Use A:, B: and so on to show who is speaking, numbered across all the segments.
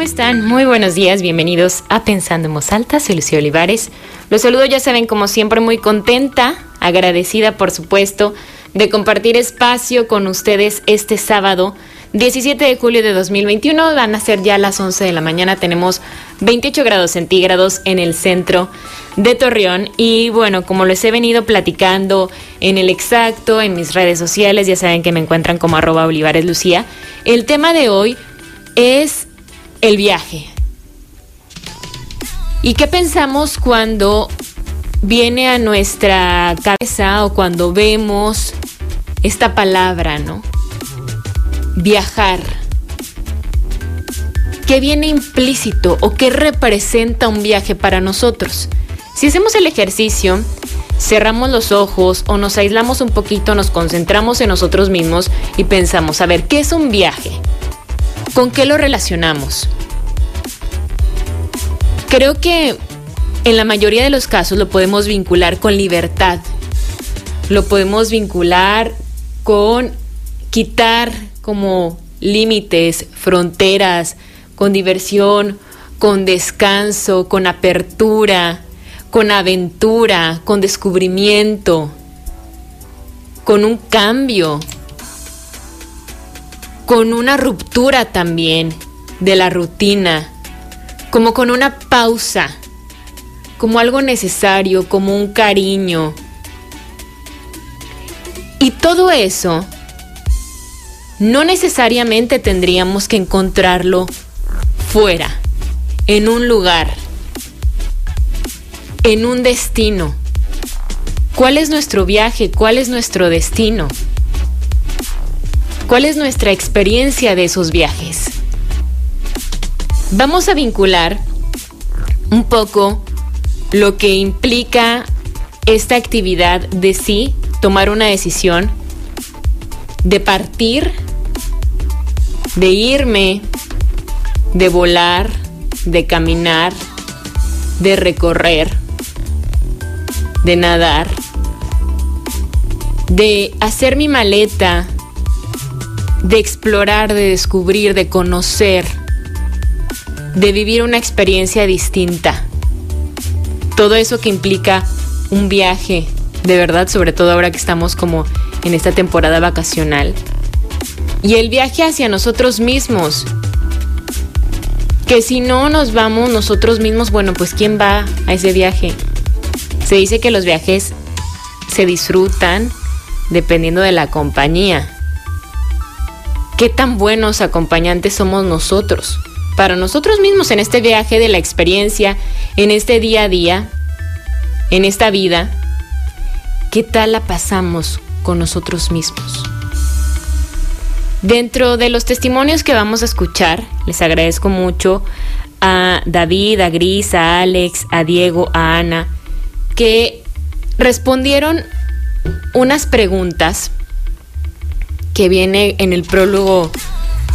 A: ¿cómo están? Muy buenos días, bienvenidos a Pensando en Voz soy Lucía Olivares. Los saludo, ya saben, como siempre, muy contenta, agradecida, por supuesto, de compartir espacio con ustedes este sábado 17 de julio de 2021. Van a ser ya las 11 de la mañana. Tenemos 28 grados centígrados en el centro de Torreón. Y bueno, como les he venido platicando en el exacto, en mis redes sociales, ya saben que me encuentran como arroba Olivares Lucía. El tema de hoy es el viaje. ¿Y qué pensamos cuando viene a nuestra cabeza o cuando vemos esta palabra, ¿no? Viajar. ¿Qué viene implícito o qué representa un viaje para nosotros? Si hacemos el ejercicio, cerramos los ojos o nos aislamos un poquito, nos concentramos en nosotros mismos y pensamos, a ver, ¿qué es un viaje? ¿Con qué lo relacionamos? Creo que en la mayoría de los casos lo podemos vincular con libertad. Lo podemos vincular con quitar como límites, fronteras, con diversión, con descanso, con apertura, con aventura, con descubrimiento, con un cambio, con una ruptura también de la rutina, como con una pausa, como algo necesario, como un cariño. Y todo eso no necesariamente tendríamos que encontrarlo fuera, en un lugar, en un destino. ¿Cuál es nuestro viaje? ¿Cuál es nuestro destino? ¿Cuál es nuestra experiencia de esos viajes? Vamos a vincular un poco lo que implica esta actividad de sí, tomar una decisión, de partir, de irme, de volar, de caminar, de recorrer, de nadar, de hacer mi maleta, de explorar, de descubrir, de conocer, de vivir una experiencia distinta. Todo eso que implica un viaje, de verdad, sobre todo ahora que estamos como en esta temporada vacacional. Y el viaje hacia nosotros mismos. Que si no nos vamos nosotros mismos, bueno, pues ¿quién va a ese viaje? Se dice que los viajes se disfrutan dependiendo de la compañía qué tan buenos acompañantes somos nosotros, para nosotros mismos en este viaje de la experiencia, en este día a día, en esta vida, qué tal la pasamos con nosotros mismos. Dentro de los testimonios que vamos a escuchar, les agradezco mucho a David, a Gris, a Alex, a Diego, a Ana, que respondieron unas preguntas que viene en el prólogo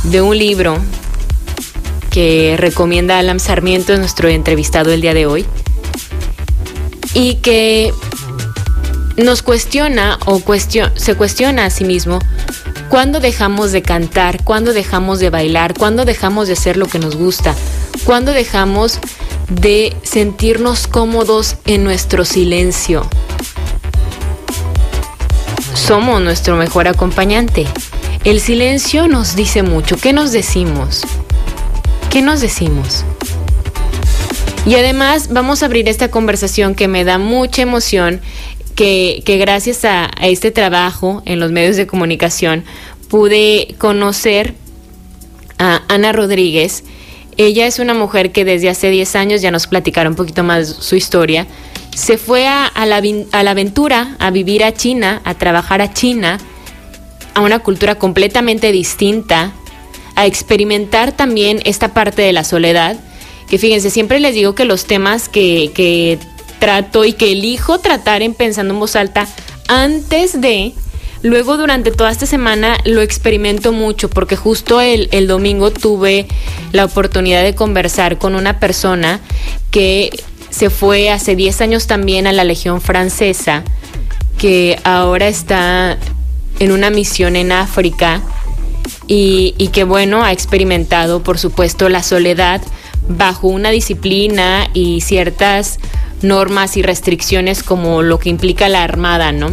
A: de un libro que recomienda Alan Sarmiento, nuestro entrevistado el día de hoy, y que nos cuestiona o se cuestiona a sí mismo cuándo dejamos de cantar, cuándo dejamos de bailar, cuándo dejamos de hacer lo que nos gusta, cuándo dejamos de sentirnos cómodos en nuestro silencio somos nuestro mejor acompañante. El silencio nos dice mucho. ¿Qué nos decimos? ¿Qué nos decimos? Y además vamos a abrir esta conversación que me da mucha emoción, que, gracias a, a este trabajo en los medios de comunicación pude conocer a Ana Rodríguez. Ella es una mujer que desde hace 10 años ya nos platicará un poquito más su historia se fue a, la, a la aventura, a vivir a China, a trabajar a China, a una cultura completamente distinta, a experimentar también esta parte de la soledad, que fíjense, siempre les digo que los temas que, que trato y que elijo tratar en pensando en voz alta antes de, luego durante toda esta semana lo experimento mucho porque justo el, el domingo tuve la oportunidad de conversar con una persona que se fue hace 10 años también a la Legión Francesa, que ahora está en una misión en África y, y que bueno, ha experimentado por supuesto la soledad bajo una disciplina y ciertas normas y restricciones como lo que implica la Armada, ¿no?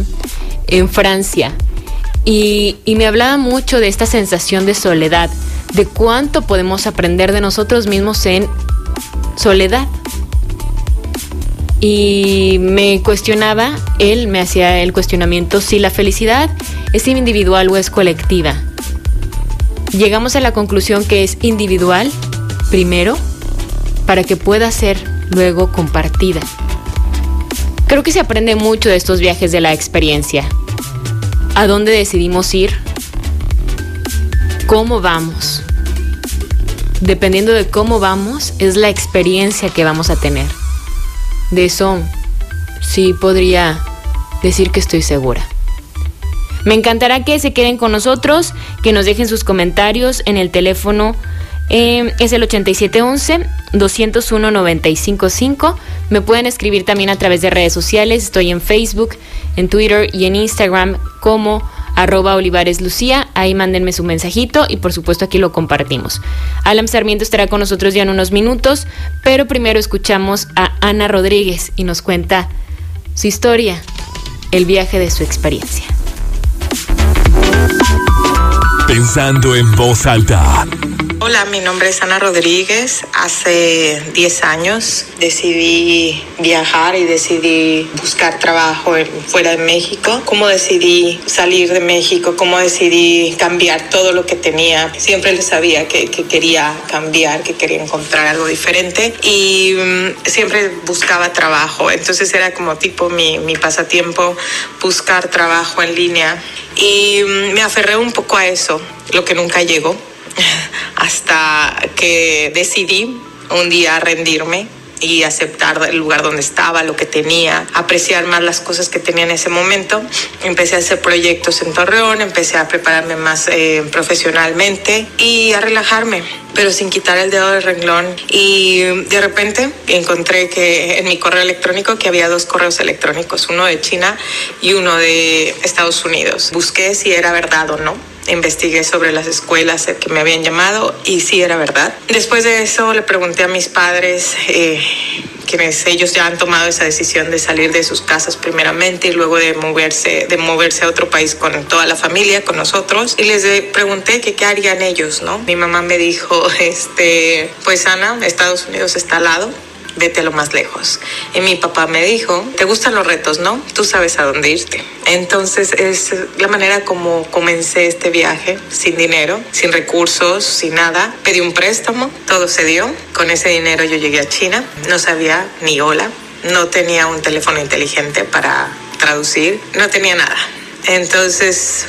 A: En Francia. Y, y, me hablaba mucho de esta sensación de soledad, de cuánto podemos aprender de nosotros mismos en soledad. Y me cuestionaba, él me hacía el cuestionamiento si la felicidad es individual o es colectiva. Llegamos a la conclusión que es individual, primero, para que pueda ser luego compartida. Creo que se aprende mucho de estos viajes de la experiencia. ¿A dónde decidimos ir? ¿Cómo vamos? Dependiendo de cómo vamos, es la experiencia que vamos a tener. De eso sí podría decir que estoy segura. Me encantará que se queden con nosotros, que nos dejen sus comentarios en el teléfono eh, es el 8711-201-955. Me pueden escribir también a través de redes sociales. Estoy en Facebook, en Twitter y en Instagram como arroba Olivares Lucía. Ahí mándenme su mensajito y por supuesto aquí lo compartimos. Alan Sarmiento estará con nosotros ya en unos minutos, pero primero escuchamos a Ana Rodríguez y nos cuenta su historia, el viaje de su experiencia.
B: Pensando en voz alta
C: Hola, mi nombre es Ana Rodríguez. Hace 10 años decidí viajar y decidí buscar trabajo fuera de México. ¿Cómo decidí salir de México? ¿Cómo decidí cambiar todo lo que tenía? Siempre sabía que, quería cambiar, que quería encontrar algo diferente y mm, siempre buscaba trabajo. Entonces era como tipo mi, mi pasatiempo buscar trabajo en línea y mm, me aferré un poco a eso, lo que nunca llegó hasta que decidí un día rendirme y aceptar el lugar donde estaba, lo que tenía, apreciar más las cosas que tenía en ese momento. Empecé a hacer proyectos en Torreón, empecé a prepararme más eh, profesionalmente y a relajarme pero sin quitar el dedo del renglón. Y de repente encontré que en mi correo electrónico que había dos correos electrónicos, uno de China y uno de Estados Unidos. Busqué si era verdad o no investigué sobre las escuelas que me habían llamado y sí era verdad. Después de eso le pregunté a mis padres, eh, quienes ellos ya han tomado esa decisión de salir de sus casas primeramente y luego de moverse, de moverse a otro país con toda la familia, con nosotros, y les pregunté que qué harían ellos, ¿no? Mi mamá me dijo, este, pues Ana, Estados Unidos está al lado, vete a lo más lejos. Y mi papá me dijo, te gustan los retos, ¿no? Tú sabes a dónde irte. Entonces es la manera como comencé este viaje, sin dinero, sin recursos, sin nada. Pedí un préstamo, todo se dio. Con ese dinero yo llegué a China, no sabía ni hola, no tenía un teléfono inteligente para traducir, no tenía nada. Entonces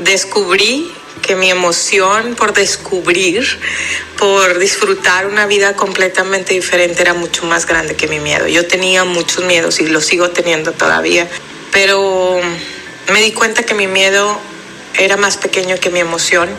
C: descubrí que mi emoción por descubrir, por disfrutar una vida completamente diferente era mucho más grande que mi miedo. Yo tenía muchos miedos y lo sigo teniendo todavía, pero me di cuenta que mi miedo era más pequeño que mi emoción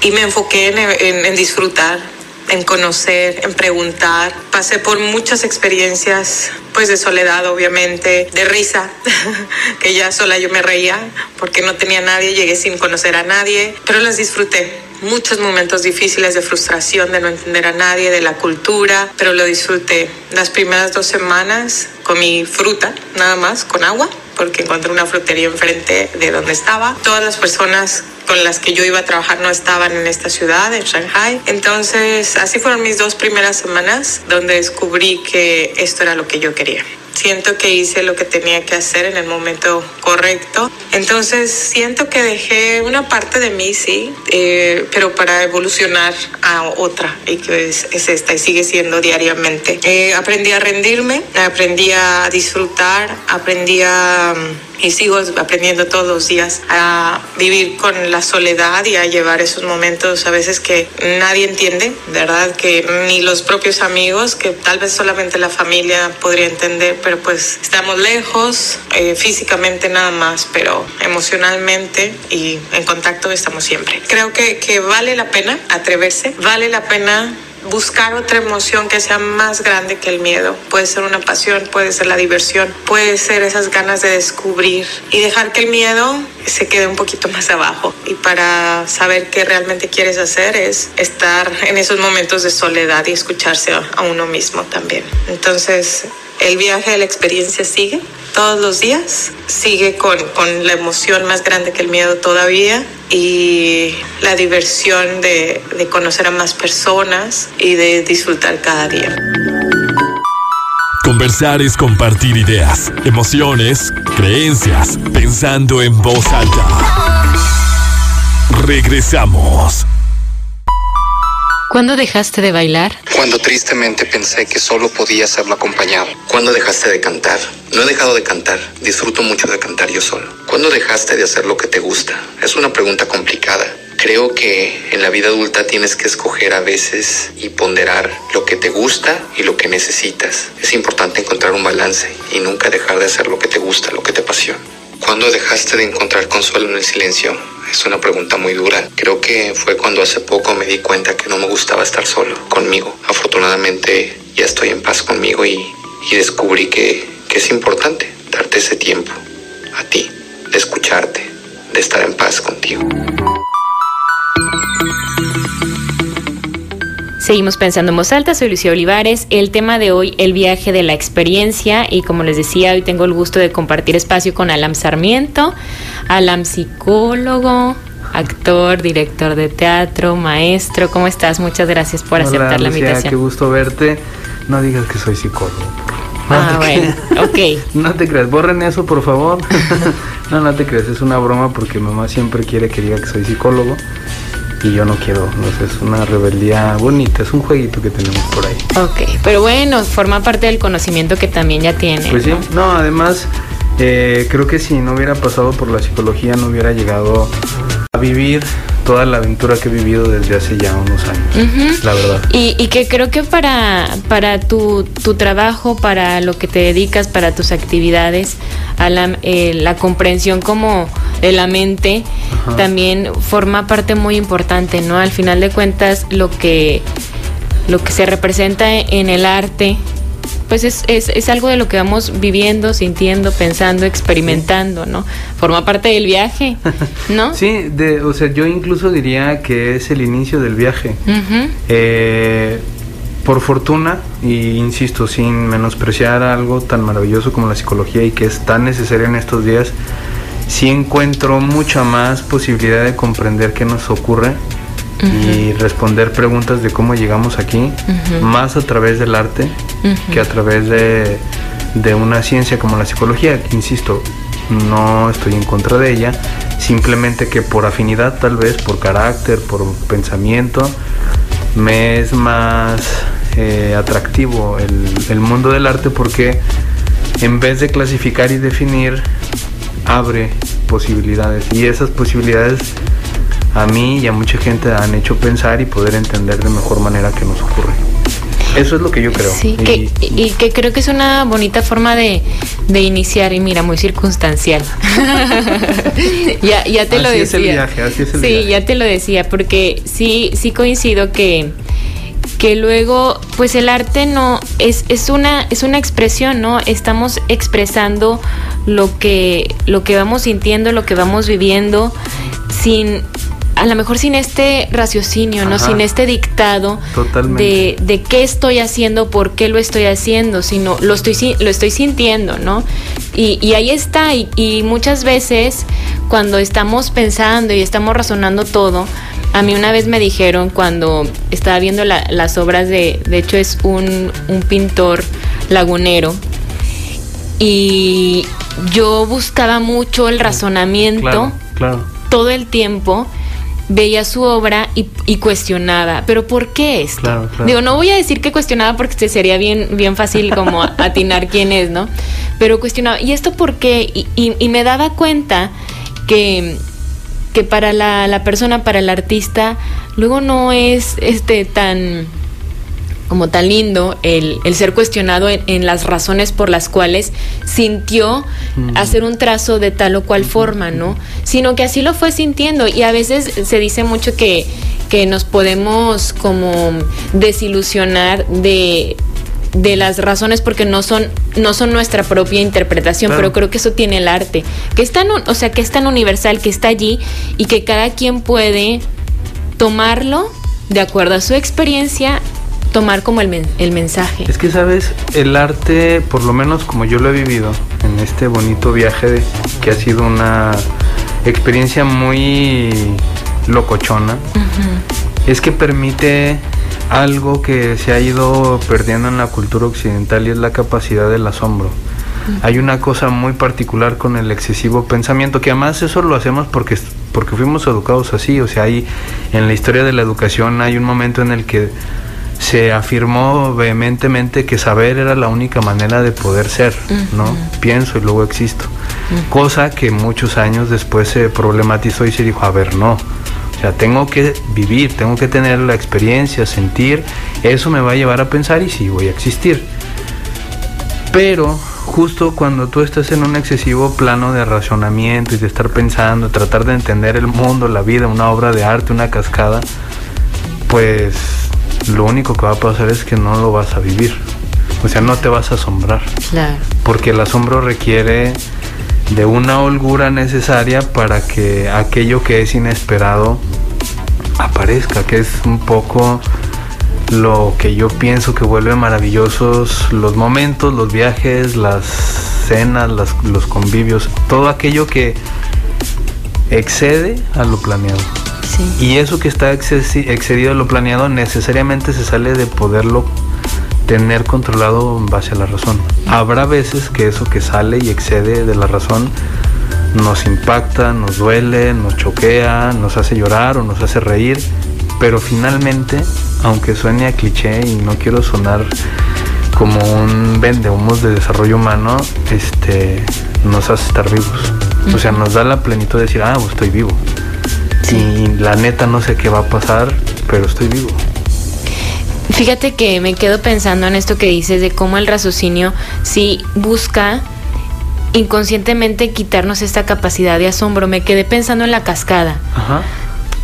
C: y me enfoqué en, en disfrutar, en conocer, en preguntar. Pasé por muchas experiencias, pues de soledad, obviamente, de risa, que ya sola yo me reía porque no tenía nadie, llegué sin conocer a nadie, pero las disfruté. Muchos momentos difíciles de frustración, de no entender a nadie, de la cultura, pero lo disfruté. Las primeras dos semanas comí fruta, nada más, con agua porque encontré una frutería enfrente de donde estaba. Todas las personas con las que yo iba a trabajar no estaban en esta ciudad, en Shanghai. Entonces, así fueron mis dos primeras semanas donde descubrí que esto era lo que yo quería. Siento que hice lo que tenía que hacer en el momento correcto. Entonces siento que dejé una parte de mí, sí, eh, pero para evolucionar a otra, y que es, esta, y sigue siendo diariamente. Eh, aprendí a rendirme, aprendí a disfrutar, aprendí a y sigo aprendiendo todos los días a vivir con la soledad y a llevar esos momentos a veces que nadie entiende, ¿verdad? Que ni los propios amigos, que tal vez solamente la familia podría entender, pero pues estamos lejos, eh, físicamente nada más, pero emocionalmente y en contacto estamos siempre. Creo que, que vale la pena atreverse, vale la pena buscar otra emoción que sea más grande que el miedo. Puede ser una pasión, puede ser la diversión, puede ser esas ganas de descubrir y dejar que el miedo se quede un poquito más abajo. Y para saber qué realmente quieres hacer es estar en esos momentos de soledad y escucharse a uno mismo también. Entonces, el viaje la experiencia sigue todos los días, sigue con, con, la emoción más grande que el miedo todavía y la diversión de, de conocer a más personas y de disfrutar cada día.
B: Conversar es compartir ideas, emociones, creencias, pensando en voz alta. Regresamos.
A: ¿Cuándo dejaste de bailar?
D: Cuando tristemente pensé que solo podía hacerlo acompañado. ¿Cuándo dejaste de cantar? No he dejado de cantar. Disfruto mucho de cantar yo solo. ¿Cuándo dejaste de hacer lo que te gusta? Es una pregunta complicada. Creo que en la vida adulta tienes que escoger a veces y ponderar lo que te gusta y lo que necesitas. Es importante encontrar un balance y nunca dejar de hacer lo que te gusta, lo que te apasiona. ¿Cuándo dejaste de encontrar consuelo en el silencio? Es una pregunta muy dura. Creo que fue cuando hace poco me di cuenta que no me gustaba estar solo, conmigo. Afortunadamente ya estoy en paz conmigo y, y descubrí que, que es importante darte ese tiempo a ti, de escucharte, de estar en paz contigo.
A: Seguimos pensando en voz alta, soy Lucía Olivares. El tema de hoy, el viaje de la experiencia. Y como les decía, hoy tengo el gusto de compartir espacio con Alam Sarmiento. Alam psicólogo, actor, director de teatro, maestro. ¿Cómo estás? Muchas gracias por
E: Hola,
A: aceptar la
E: Lucía,
A: invitación.
E: Qué gusto verte. No digas que soy psicólogo.
A: Ah, bueno, ok.
E: No te creas, borren eso por favor. no, no te creas, es una broma porque mamá siempre quiere que diga que soy psicólogo y yo no quiero. No sé, es una rebeldía bonita, es un jueguito que tenemos por ahí.
A: Ok, pero bueno, forma parte del conocimiento que también ya tiene.
E: Pues sí,
A: ¿no?
E: no, además eh, creo que si no hubiera pasado por la psicología no hubiera llegado a vivir toda la aventura que he vivido desde hace ya unos años, la verdad.
A: Y, y que creo que para, para tu, tu trabajo, para lo que te dedicas, para tus actividades, a la, eh, la comprensión como de la mente también forma parte muy importante, ¿no? Al final de cuentas, lo que, lo que se representa en el arte, pues es, es, es algo de lo que vamos viviendo, sintiendo, pensando, experimentando, ¿no? Forma parte del viaje, ¿no?
E: Sí, de, o sea, yo incluso diría que es el inicio del viaje. Eh, por fortuna, y insisto, sin menospreciar algo tan maravilloso como la psicología y que es tan necesaria en estos días, sí encuentro mucha más posibilidad de comprender qué nos ocurre y responder preguntas de cómo llegamos aquí, más a través del arte que a través de, de una ciencia como la psicología, que insisto, no estoy en contra de ella, simplemente que por afinidad tal vez, por carácter, por pensamiento, me es más eh, atractivo el, el mundo del arte porque en vez de clasificar y definir, abre posibilidades. Y esas posibilidades a mí y a mucha gente han hecho pensar y poder entender de mejor manera qué nos ocurre. Eso es lo que yo creo.
A: Sí,
E: Y-
A: que, y que creo que es una bonita forma de, de iniciar y mira, muy circunstancial. ya, ya te lo
E: Así
A: decía.
E: es el viaje, así es el
A: sí,
E: viaje.
A: ya te lo decía, porque sí, sí coincido que, que luego, pues el arte no, es, es una, es una expresión, ¿no? Estamos expresando lo que, lo que vamos sintiendo, lo que vamos viviendo, sin, a lo mejor sin este raciocinio, ¿no? Sin este dictado de, de qué estoy haciendo, por qué lo estoy haciendo, sino lo estoy, lo estoy sintiendo, ¿no? Y, y ahí está, y, y muchas veces cuando estamos pensando y estamos razonando todo, a mí una vez me dijeron cuando estaba viendo la- las obras de, de hecho es un, un pintor lagunero, y yo buscaba mucho el razonamiento
E: Claro, claro.
A: todo el tiempo veía su obra y, y cuestionaba, pero ¿por qué esto?
E: Claro, claro.
A: Digo, no voy a decir que cuestionaba porque se- sería bien, bien fácil como atinar quién es, ¿no? Pero cuestionaba, ¿y esto por qué? Y, y- y me daba cuenta que, que para la, la persona, para el artista, luego no es este tan como tan lindo el, ser cuestionado en, las razones por las cuales sintió hacer un trazo de tal o cual forma, ¿no? Sino que así lo fue sintiendo. Y a veces se dice mucho que, que nos podemos como desilusionar de de las razones porque no son no son nuestra propia interpretación, pero creo que eso tiene el arte, que es tan, o sea, que es tan universal, que está allí y que cada quien puede tomarlo de acuerdo a su experiencia tomar como el, el, mensaje.
E: Es que, sabes, el arte, por lo menos como yo lo he vivido en este bonito viaje, que ha sido una experiencia muy locochona, es que permite algo que se ha ido perdiendo en la cultura occidental y es la capacidad del asombro. Hay una cosa muy particular con el excesivo pensamiento, que además eso lo hacemos porque, porque fuimos educados así, o sea, hay, en la historia de la educación hay un momento en el que se afirmó vehementemente que saber era la única manera de poder ser, ¿no? Pienso y luego existo. Cosa que muchos años después se problematizó y se dijo, a ver, no. O sea, tengo que vivir, tengo que tener la experiencia, sentir, eso me va a llevar a pensar y sí voy a existir. Pero justo cuando tú estás en un excesivo plano de racionamiento y de estar pensando, tratar de entender el mundo, la vida, una obra de arte, una cascada, pues lo único que va a pasar es que no lo vas a vivir. O sea, no te vas a asombrar. Claro. Porque el asombro requiere de una holgura necesaria para que aquello que es inesperado aparezca, que es un poco lo que yo pienso que vuelve maravillosos los momentos, los viajes, las cenas, los convivios, todo aquello que excede a lo planeado. Y eso que está excedido a lo planeado necesariamente se sale de poderlo tener controlado en base a la razón. Habrá veces que eso que sale y excede de la razón nos impacta, nos duele, nos choquea, nos hace llorar o nos hace reír, pero finalmente, aunque suene a cliché y no quiero sonar como un vendehumos de desarrollo humano, este, nos hace estar vivos. O sea, nos da la plenitud de decir, ah, pues estoy vivo. Y la neta no sé qué va a pasar, pero estoy vivo.
A: Fíjate que me quedo pensando en esto que dices de cómo el raciocinio sí busca inconscientemente quitarnos esta capacidad de asombro. Me quedé pensando en la cascada. Ajá.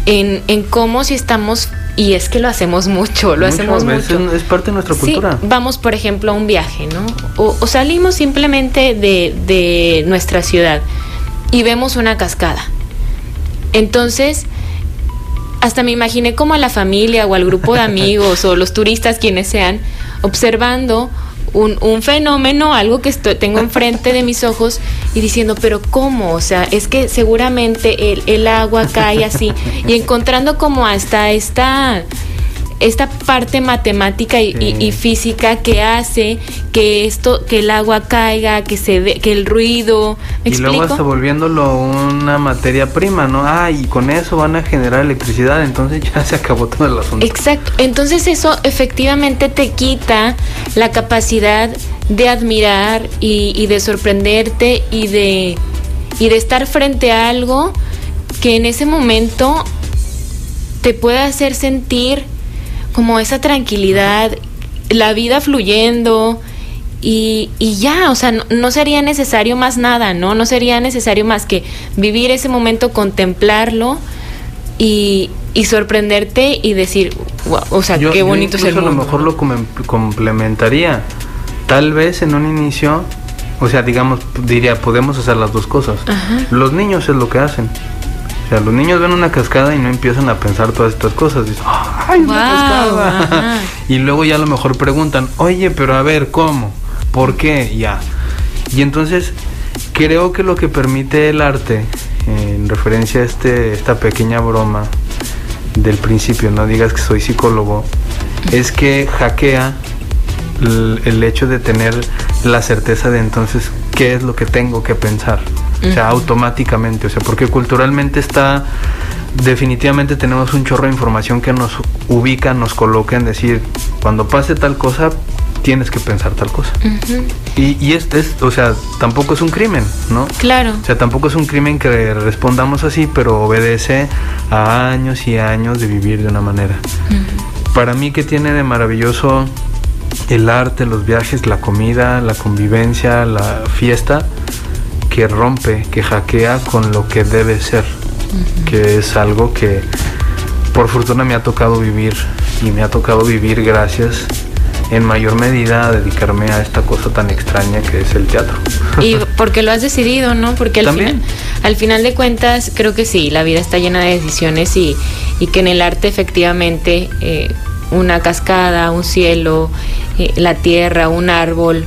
A: En, en cómo si estamos y es que lo hacemos mucho, lo hacemos mucho.
E: Es parte de nuestra cultura.
A: vamos, por ejemplo, a un viaje, ¿no? O, salimos simplemente de, de, nuestra ciudad y vemos una cascada. Entonces, hasta me imaginé como a la familia o al grupo de amigos o los turistas, quienes sean, observando un, un, fenómeno, algo que estoy, tengo enfrente de mis ojos y diciendo, pero ¿cómo? O sea, es que seguramente el, el agua cae así y encontrando como hasta esta esta parte matemática y, física que hace que esto, que el agua caiga, que se ve, que el ruido.
E: y luego hasta volviéndolo una materia prima, ¿no? Ah, y con eso van a generar electricidad, entonces ya se acabó todo el asunto.
A: Exacto. Entonces eso efectivamente te quita la capacidad de admirar y, y de sorprenderte y de y de estar frente a algo que en ese momento te puede hacer sentir como esa tranquilidad, la vida fluyendo y, y ya, o sea, no, sería necesario más nada, ¿no? No sería necesario más que vivir ese momento, contemplarlo y, y sorprenderte y decir, o sea, qué bonito es el mundo.
E: a lo mejor lo complementaría. Tal vez en un inicio, o sea, digamos, diría, podemos hacer las dos cosas. Los niños es lo que hacen. O sea, los niños ven una cascada y no empiezan a pensar todas estas cosas. Dicen, ¡ay, una cascada! y luego ya a lo mejor preguntan, oye, pero a ver, ¿cómo? ¿Por qué? Ya. Y entonces, creo que lo que permite el arte, en referencia a este, esta pequeña broma del principio, no digas que soy psicólogo, es que hackea el hecho de tener la certeza de entonces qué es lo que tengo que pensar. O sea, automáticamente, o sea, porque culturalmente está, definitivamente tenemos un chorro de información que nos ubica, nos coloca en decir, cuando pase tal cosa, tienes que pensar tal cosa. Y, y este es, o sea, tampoco es un crimen, ¿no?
A: Claro.
E: O sea, tampoco es un crimen que respondamos así, pero obedece a años y años de vivir de una manera. para mí, ¿qué tiene de maravilloso el arte, los viajes, la comida, la convivencia, la fiesta? Que rompe, que hackea con lo que debe ser, que es algo que por fortuna me ha tocado vivir y me ha tocado vivir gracias en mayor medida a dedicarme a esta cosa tan extraña que es el teatro.
A: Y porque lo has decidido, ¿no? Porque al, final, al final de cuentas creo que sí, la vida está llena de decisiones y, y que en el arte efectivamente eh, una cascada, un cielo, eh, la tierra, un árbol,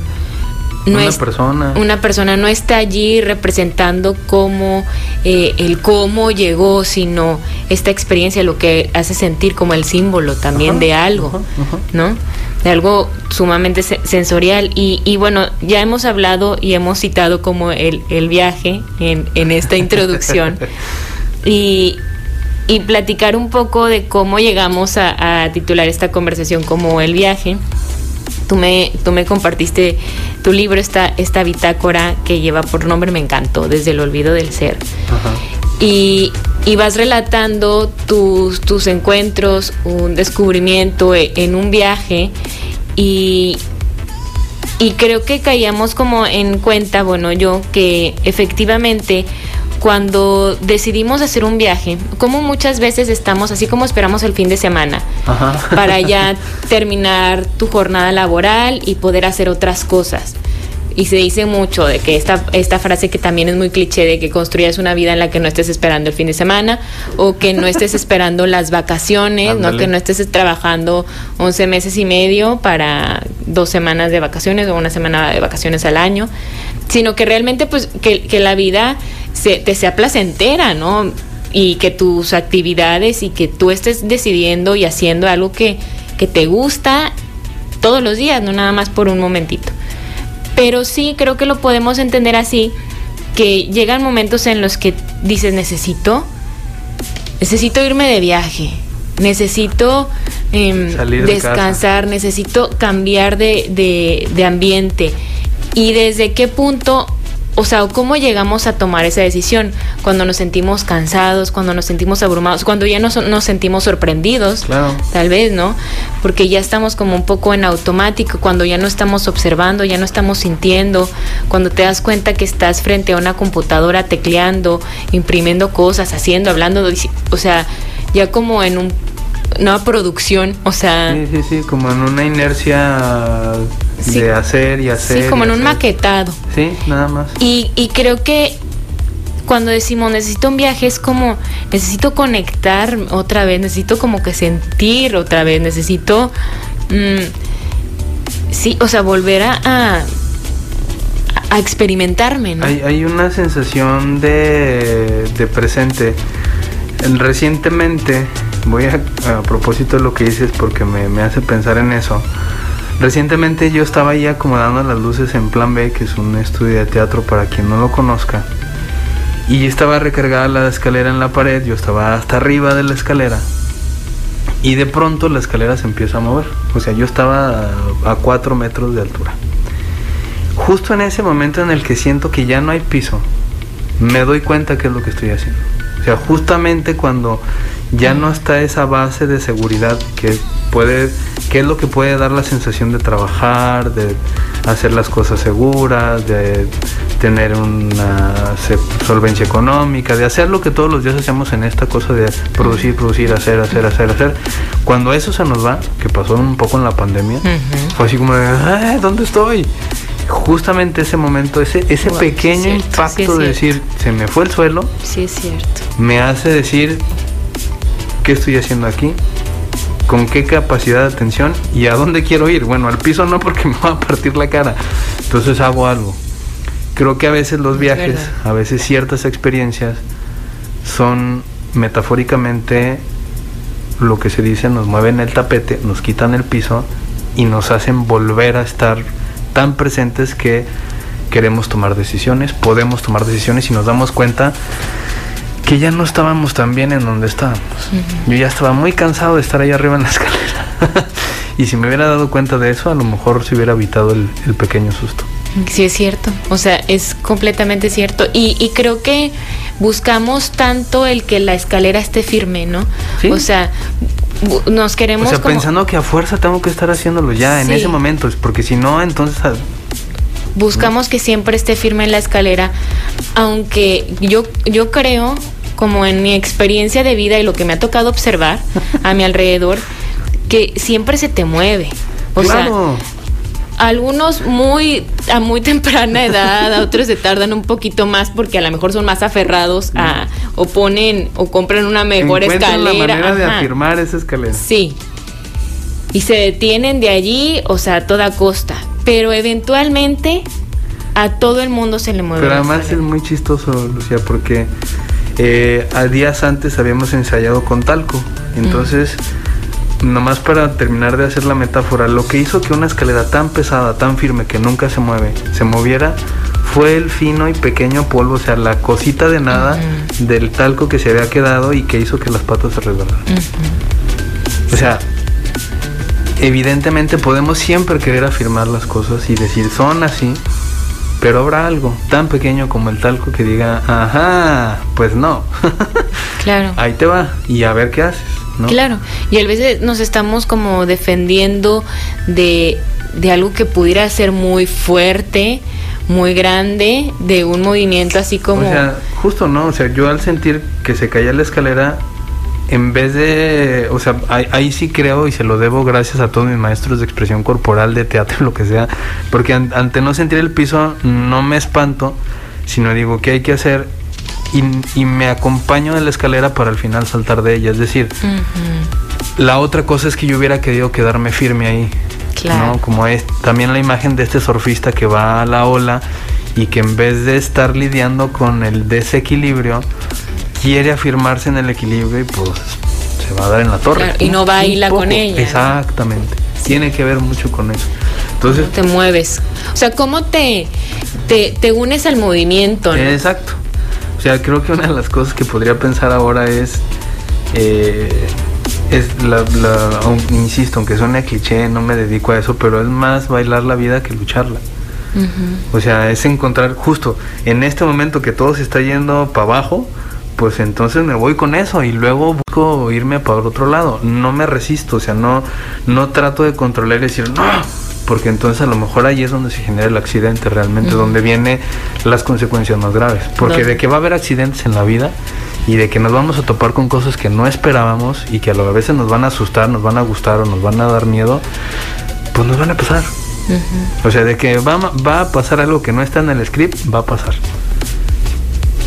E: una persona.
A: Una persona no está allí representando cómo eh, el cómo llegó, sino esta experiencia lo que hace sentir como el símbolo también de algo, ¿no? De algo sumamente sensorial. Y, y, bueno, ya hemos hablado y hemos citado como el, el viaje en, en esta introducción. y, y platicar un poco de cómo llegamos a, a titular esta conversación como el viaje tú me, tú me compartiste tu libro, esta, esta bitácora que lleva por nombre Me encantó, desde el olvido del ser. Y, y, vas relatando tus, tus encuentros, un descubrimiento e, en un viaje y, y creo que caíamos como en cuenta, bueno, yo, que efectivamente cuando decidimos hacer un viaje, como muchas veces estamos así como esperamos el fin de semana para ya terminar tu jornada laboral y poder hacer otras cosas. Y se dice mucho de que esta, esta frase que también es muy cliché de que construyas una vida en la que no estés esperando el fin de semana o que no estés esperando las vacaciones, ¿no? que no estés trabajando 11 meses y medio para dos semanas de vacaciones o una semana de vacaciones al año, sino que realmente pues que, que la vida se, te sea placentera, ¿no? Y que tus actividades y que tú estés decidiendo y haciendo algo que, que te gusta todos los días, no nada más por un momentito. Pero sí creo que lo podemos entender así, que llegan momentos en los que dices, necesito, necesito irme de viaje, necesito eh, descansar, necesito cambiar de, de, de ambiente. Y desde qué punto o sea, ¿cómo llegamos a tomar esa decisión? Cuando nos sentimos cansados, cuando nos sentimos abrumados, cuando ya nos, nos sentimos sorprendidos,
E: claro.
A: tal vez, ¿no? Porque ya estamos como un poco en automático, cuando ya no estamos observando, ya no estamos sintiendo, cuando te das cuenta que estás frente a una computadora tecleando, imprimiendo cosas, haciendo, hablando, o sea, ya como en un una producción, o sea...
E: Sí, sí, sí, como en una inercia de hacer y hacer.
A: Sí, como en un maquetado.
E: Sí, nada más.
A: Y, y creo que cuando decimos necesito un viaje es como necesito conectar otra vez, necesito como que sentir otra vez, necesito... Mmm, sí, o sea, volver a, a, a experimentarme, ¿no?
E: Hay, hay una sensación de, de presente. Recientemente, voy a, a propósito de lo que dices porque me, me hace pensar en eso. Recientemente yo estaba ahí acomodando las luces en Plan B, que es un estudio de teatro para quien no lo conozca. Y estaba recargada la escalera en la pared, yo estaba hasta arriba de la escalera. Y de pronto la escalera se empieza a mover. O sea, yo estaba a 4 metros de altura. Justo en ese momento en el que siento que ya no hay piso, me doy cuenta que es lo que estoy haciendo. O sea, justamente cuando ya no está esa base de seguridad que puede, que es lo que puede dar la sensación de trabajar, de hacer las cosas seguras, de tener una solvencia económica, de hacer lo que todos los días hacemos en esta cosa de producir, producir, hacer, hacer, hacer, hacer. Cuando eso se nos va, que pasó un poco en la pandemia, uh -huh. fue así como de, ¿dónde estoy? Justamente ese momento, ese, ese wow, pequeño cierto, impacto sí de decir, se me fue el suelo,
A: sí, es cierto.
E: me hace decir, ¿qué estoy haciendo aquí? ¿Con qué capacidad de atención? ¿Y a dónde quiero ir? Bueno, al piso no porque me va a partir la cara. Entonces hago algo. Creo que a veces los viajes, a veces ciertas experiencias son metafóricamente lo que se dice, nos mueven el tapete, nos quitan el piso y nos hacen volver a estar tan presentes que queremos tomar decisiones, podemos tomar decisiones y nos damos cuenta que ya no estábamos tan bien en donde estábamos. Uh -huh. Yo ya estaba muy cansado de estar ahí arriba en la escalera. y si me hubiera dado cuenta de eso, a lo mejor se hubiera evitado el, el pequeño susto.
A: Sí, es cierto. O sea, es completamente cierto. Y, y, creo que buscamos tanto el que la escalera esté firme, ¿no? ¿Sí? O sea, nos queremos
E: O sea,
A: como-
E: pensando que a fuerza tengo que estar haciéndolo ya en ese momento, porque si no, entonces ah,
A: buscamos que siempre esté firme en la escalera, aunque yo, yo creo, como en mi experiencia de vida y lo que me ha tocado observar a mi alrededor, que siempre se te mueve. O
E: claro.
A: sea, algunos muy a muy temprana edad, a otros se tardan un poquito más porque a lo mejor son más aferrados a o ponen o compran una mejor
E: Encuentran
A: escalera.
E: la manera de afirmar esa escalera.
A: Sí. Y se detienen de allí, o sea, a toda costa. Pero eventualmente a todo el mundo se le mueve.
E: Pero además es muy chistoso, Lucía, porque eh, a días antes habíamos ensayado con talco. Entonces, nomás para terminar de hacer la metáfora, lo que hizo que una escalera tan pesada, tan firme, que nunca se mueve, se moviera, fue el fino y pequeño polvo, o sea, la cosita de nada del talco que se había quedado y que hizo que las patas se resbalaran. O sea, evidentemente podemos siempre querer afirmar las cosas y decir son así, pero habrá algo tan pequeño como el talco que diga, ajá, pues no.
A: Claro.
E: Ahí te va y a ver qué haces, ¿no?
A: Claro. Y a veces nos estamos como defendiendo de, de algo que pudiera ser muy fuerte, muy grande, de un movimiento así como.
E: O sea, justo no, o sea, yo al sentir que se caía la escalera, en vez de, o sea, ahí, ahí sí creo y se lo debo gracias a todos mis maestros de expresión corporal, de teatro, lo que sea, porque an- ante no sentir el piso no me espanto, sino digo, ¿qué hay que hacer? Y, y me acompaño de la escalera para al final saltar de ella, es decir,
A: Ujú,
E: la otra cosa es que yo hubiera querido quedarme firme ahí.
A: Claro.
E: ¿no? Como es también la imagen de este surfista que va a la ola y que en vez de estar lidiando con el desequilibrio, quiere afirmarse en el equilibrio y pues se va a dar en la torre.
A: Claro, y no baila con ella.
E: Exactamente. Tiene que ver mucho con eso. Entonces,
A: te mueves. O sea, ¿cómo te, te, te unes al movimiento? ¿no?
E: Exacto. O sea, creo que una de las cosas que podría pensar ahora es, eh, es la, la- insisto, aunque suene cliché, no me dedico a eso, pero es más bailar la vida que lucharla. O sea, es encontrar justo en este momento que todo se está yendo para abajo, pues entonces me voy con eso y luego busco irme para otro lado. No me resisto, o sea, no, no trato de controlar y decir no, porque entonces a lo mejor ahí es donde se genera el accidente realmente, donde vienen las consecuencias más graves. Porque de que va a haber accidentes en la vida y de que nos vamos a topar con cosas que no esperábamos y que a lo- veces nos van a asustar, nos van a gustar o nos van a dar miedo, pues nos van a pasar. O sea, de que va, a pasar algo que no está en el script, va a pasar.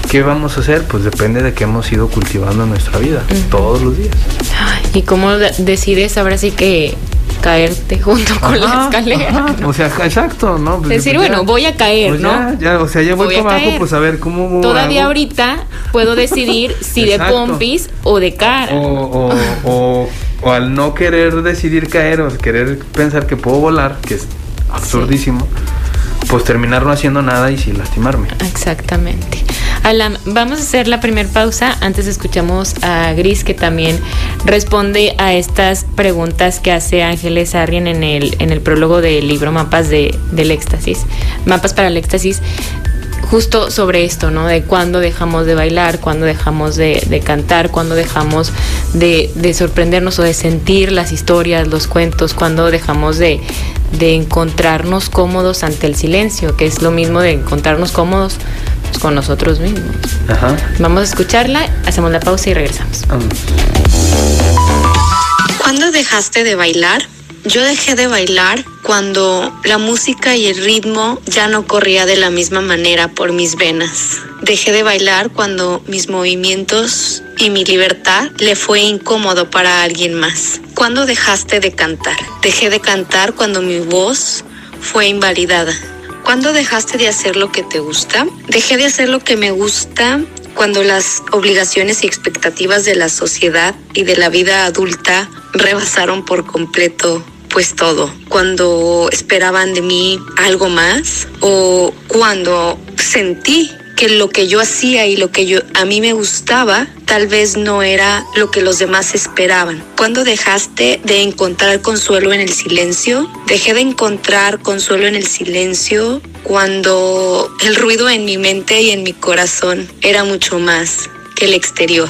E: ¿Qué vamos a hacer? Pues depende de que hemos ido cultivando en nuestra vida, todos los días.
A: Ay, ¿Y cómo de- decides ahora sí que caerte junto con la escalera?
E: ajá.
A: ¿no?
E: O sea, exacto, ¿no? Pues,
A: Decir,
E: pues,
A: bueno, voy a caer,
E: pues
A: ¿no?
E: Ya, ya, o sea, ya voy,
A: Voy
E: para abajo, pues a ver cómo.
A: Todavía
E: hago?
A: ahorita puedo decidir si de pompis o de cara.
E: O, o, o, o al no querer decidir caer o querer pensar que puedo volar, que es absurdísimo, pues terminar no haciendo nada y sin lastimarme.
A: Exactamente. Alan, vamos a hacer la primera pausa. Antes escuchamos a Gris que también responde a estas preguntas que hace Ángeles Arrien en el, en el prólogo del libro Mapas de, del Éxtasis. Mapas para el Éxtasis. Justo sobre esto, ¿no? De cuándo dejamos de bailar, cuándo dejamos de, de cantar, cuándo dejamos de, de sorprendernos o de sentir las historias, los cuentos, cuándo dejamos de, de encontrarnos cómodos ante el silencio, que es lo mismo de encontrarnos cómodos pues, con nosotros mismos.
E: Ajá.
A: Vamos a escucharla, hacemos la pausa y regresamos.
E: Vámonos.
F: ¿Cuándo dejaste de bailar? Yo dejé de bailar cuando la música y el ritmo ya no corría de la misma manera por mis venas. Dejé de bailar cuando mis movimientos y mi libertad le fue incómodo para alguien más. ¿Cuándo dejaste de cantar? Dejé de cantar cuando mi voz fue invalidada. ¿Cuándo dejaste de hacer lo que te gusta? Dejé de hacer lo que me gusta cuando las obligaciones y expectativas de la sociedad y de la vida adulta rebasaron por completo pues todo. Cuando esperaban de mí algo más o cuando sentí que lo que yo hacía y lo que yo a mí me gustaba tal vez no era lo que los demás esperaban. Cuando dejaste de encontrar consuelo en el silencio, dejé de encontrar consuelo en el silencio cuando el ruido en mi mente y en mi corazón era mucho más que el exterior.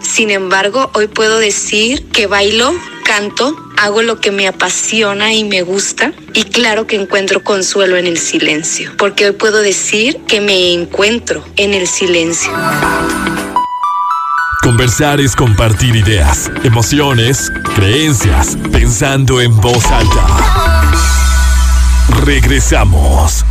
F: Sin embargo, hoy puedo decir que bailo, canto, hago lo que me apasiona y me gusta y claro que encuentro consuelo en el silencio, porque hoy puedo decir que me encuentro en el silencio.
B: Conversar es compartir ideas, emociones, creencias, pensando en voz alta. Regresamos.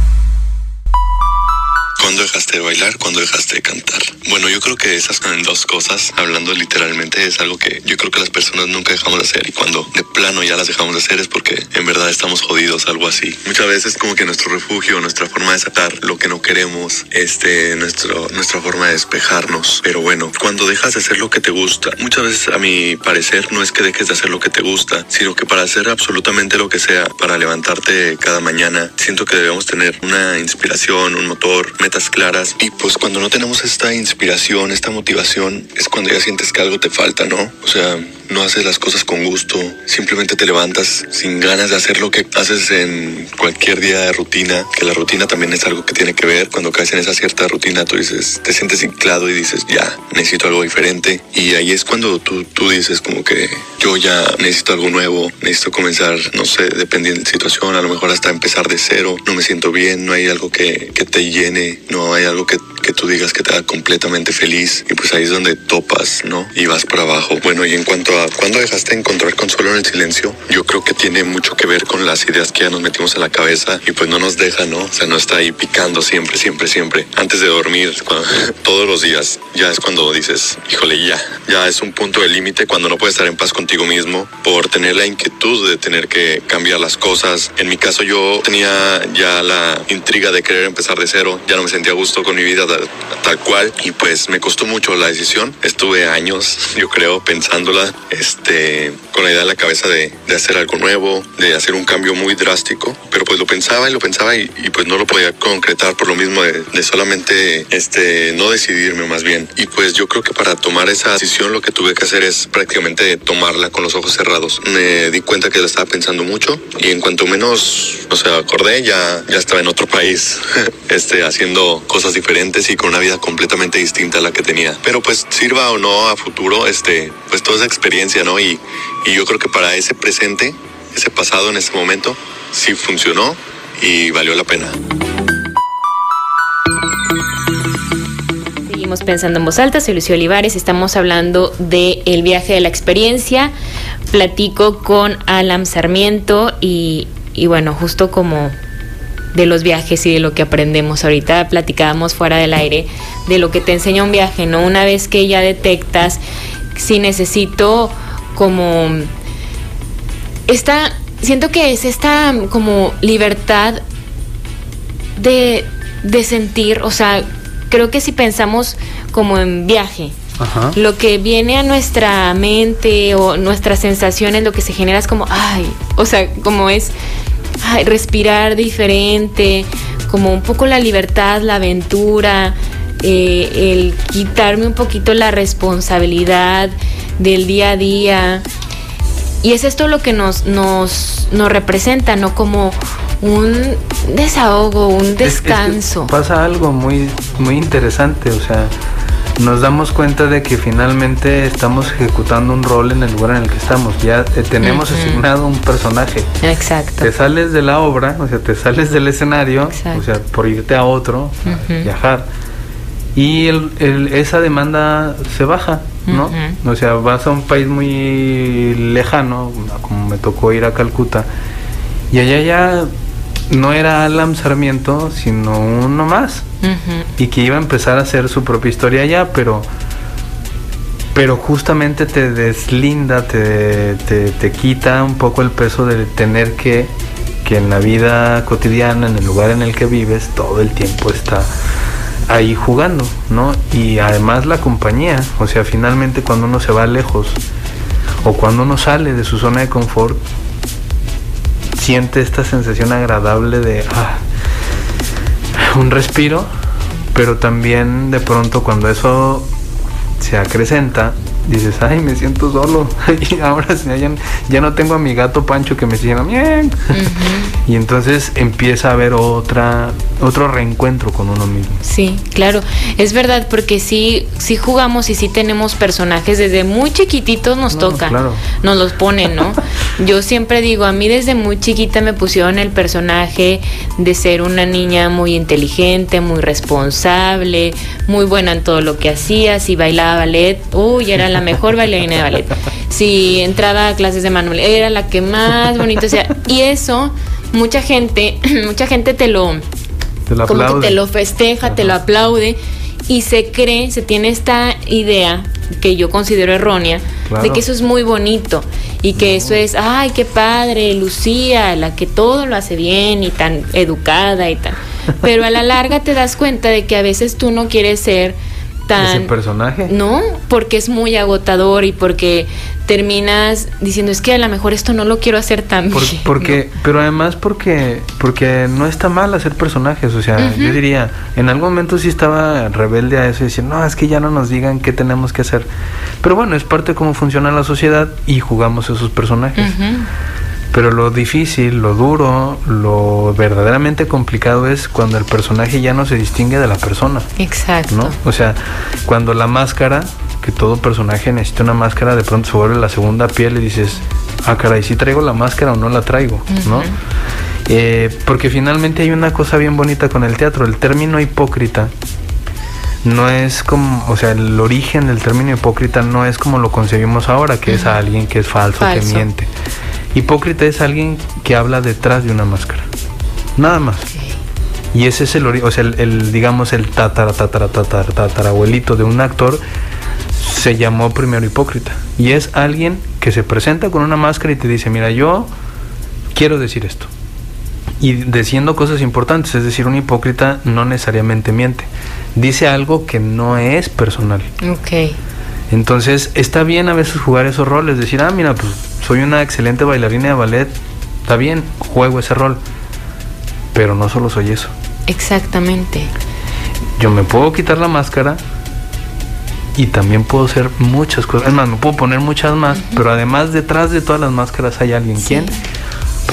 G: ¿Cuándo dejaste de bailar? ¿Cuándo dejaste de cantar? Bueno, yo creo que esas dos cosas, hablando literalmente, es algo que yo creo que las personas nunca dejamos de hacer y cuando de plano ya las dejamos de hacer es porque en verdad estamos jodidos, algo así. Muchas veces como que nuestro refugio, nuestra forma de sacar lo que no queremos, este, nuestro, nuestra forma de despejarnos. Pero bueno, cuando dejas de hacer lo que te gusta, muchas veces a mi parecer no es que dejes de hacer lo que te gusta, sino que para hacer absolutamente lo que sea, para levantarte cada mañana, siento que debemos tener una inspiración, un motor, claras. Y pues cuando no tenemos esta inspiración, esta motivación, es cuando ya sientes que algo te falta, ¿no? O sea, no haces las cosas con gusto, simplemente te levantas sin ganas de hacer lo que haces en cualquier día de rutina, que la rutina también es algo que tiene que ver, cuando caes en esa cierta rutina tú dices, te sientes ciclado y dices, ya, necesito algo diferente, y ahí es cuando tú, tú dices como que yo ya necesito algo nuevo, necesito comenzar, no sé, dependiendo de la situación, a lo mejor hasta empezar de cero, no me siento bien, no hay algo que, que te llene, no hay algo que que tú digas que te haga completamente feliz y pues ahí es donde topas, ¿no? Y vas por abajo. Bueno, y en cuanto a cuándo dejaste de encontrar consuelo en el silencio, yo creo que tiene mucho que ver con las ideas que ya nos metimos en la cabeza y pues no nos deja, ¿no? O sea, no está ahí picando siempre, siempre, siempre. Antes de dormir, todos los días, ya es cuando dices, híjole, ya, ya es un punto de límite cuando no puedes estar en paz contigo mismo por tener la inquietud de tener que cambiar las cosas. En mi caso yo tenía ya la intriga de querer empezar de cero, ya no me sentía a gusto con mi vida tal cual y pues me costó mucho la decisión. Estuve años, yo creo, pensándola, este, con la idea en la cabeza de, de hacer algo nuevo, de hacer un cambio muy drástico, pero pues lo pensaba y lo pensaba y, y pues no lo podía concretar por lo mismo de, de, solamente este, no decidirme más bien. Y pues yo creo que para tomar esa decisión lo que tuve que hacer es prácticamente tomarla con los ojos cerrados. Me di cuenta que la estaba pensando mucho y en cuanto menos, o sea, acordé, ya, ya estaba en otro país, este, haciendo cosas diferentes y con una vida completamente distinta a la que tenía. Pero pues sirva o no a futuro, este, pues toda esa experiencia, ¿no? Y, y yo creo que para ese presente, ese pasado en ese momento, sí funcionó y valió la pena.
A: Seguimos pensando en voz alta, soy Lucio Olivares, estamos hablando del el viaje de la experiencia. Platico con Alam Sarmiento y, y bueno, justo como de los viajes y de lo que aprendemos. Ahorita platicábamos fuera del aire de lo que te enseña un viaje, ¿no? Una vez que ya detectas si necesito como esta siento que es esta como libertad de, de sentir, o sea, creo que si pensamos como en viaje, Ajá. lo que viene a nuestra mente o nuestras sensaciones, lo que se genera es como, ay, o sea, como es ay, respirar diferente, como un poco la libertad, la aventura, eh, el quitarme un poquito la responsabilidad del día a día. Y es esto lo que nos, nos, nos representa, ¿no? Como un desahogo, un descanso.
E: Es, es pasa algo muy, muy interesante, o sea, nos damos cuenta de que finalmente estamos ejecutando un rol en el lugar en el que estamos. Ya eh, tenemos uh -huh. asignado un personaje.
A: Exacto.
E: Te sales de la obra, o sea, te sales del escenario, Exacto. o sea, por irte a otro, uh -huh. a viajar. Y el, el, esa demanda se baja, ¿no? Uh -huh. O sea, vas a un país muy lejano, como me tocó ir a Calcuta, y allá ya no era Alam Sarmiento, sino uno más. Uh -huh. Y que iba a empezar a hacer su propia historia allá, pero pero justamente te deslinda, te, te, te, quita un poco el peso de tener que, que en la vida cotidiana, en el lugar en el que vives, todo el tiempo está ahí jugando, ¿no? Y además la compañía, o sea, finalmente cuando uno se va lejos o cuando uno sale de su zona de confort, siente esta sensación agradable de ah, un respiro, pero también de pronto cuando eso se acrecenta, dices, ay, me siento solo. y ahora ya, ya, no tengo a mi gato Pancho que me siga bien. y entonces empieza a haber otra, otro reencuentro con uno mismo.
A: Sí, claro. Es verdad, porque sí, sí jugamos y sí tenemos personajes desde muy chiquititos nos tocan. Nos los ponen, ¿no? Yo siempre digo, a mí desde muy chiquita me pusieron el personaje de ser una niña muy inteligente, muy responsable, muy buena en todo lo que hacía. Si bailaba ballet, uy, era la mejor bailarina de ballet. Si entraba a clases de manual, era la que más bonito sea. Y eso, mucha gente, mucha gente te lo, como que te lo festeja, te lo aplaude y se cree, se tiene esta idea que yo considero errónea, de que eso es muy bonito y que eso es, ay, qué padre, Lucía, la que todo lo hace bien y tan educada y tan... Pero a la larga te das cuenta de que a veces tú no quieres ser tan...
E: ¿Ese personaje?
A: No, porque es muy agotador y porque terminas diciendo es que a lo mejor esto no lo quiero hacer tan.
E: Porque, pero además porque, porque no está mal hacer personajes, o sea, yo diría, en algún momento sí estaba rebelde a eso y decir, no, es que ya no nos digan qué tenemos que hacer. Pero bueno, es parte de cómo funciona la sociedad y jugamos esos personajes. Pero lo difícil, lo duro, lo verdaderamente complicado es cuando el personaje ya no se distingue de la persona.
A: Exacto.
E: ¿no? O sea, cuando la máscara, que todo personaje necesita una máscara, de pronto se vuelve la segunda piel y dices, ah, caray, si traigo la máscara o no la traigo, ¿no? Eh, porque finalmente hay una cosa bien bonita con el teatro, el término hipócrita no es como, o sea, el origen del término hipócrita no es como lo concebimos ahora, que es alguien que es falso, que miente. Hipócrita es alguien que habla detrás de una máscara. Nada más. Y ese es el, o sea, el, digamos, el tatara, tatara, tatara, tatarabuelito de un actor se llamó primero hipócrita. Y es alguien que se presenta con una máscara y te dice, mira, yo quiero decir esto. Y diciendo cosas importantes, es decir, un hipócrita no necesariamente miente. Dice algo que no es personal.
A: Ok.
E: Entonces está bien a veces jugar esos roles, decir, ah, mira, pues soy una excelente bailarina de ballet, está bien, juego ese rol, pero no solo soy eso.
A: Exactamente.
E: Yo me puedo quitar la máscara y también puedo hacer muchas cosas. Es más, me puedo poner muchas más, pero además detrás de todas las máscaras hay alguien. ¿Quién?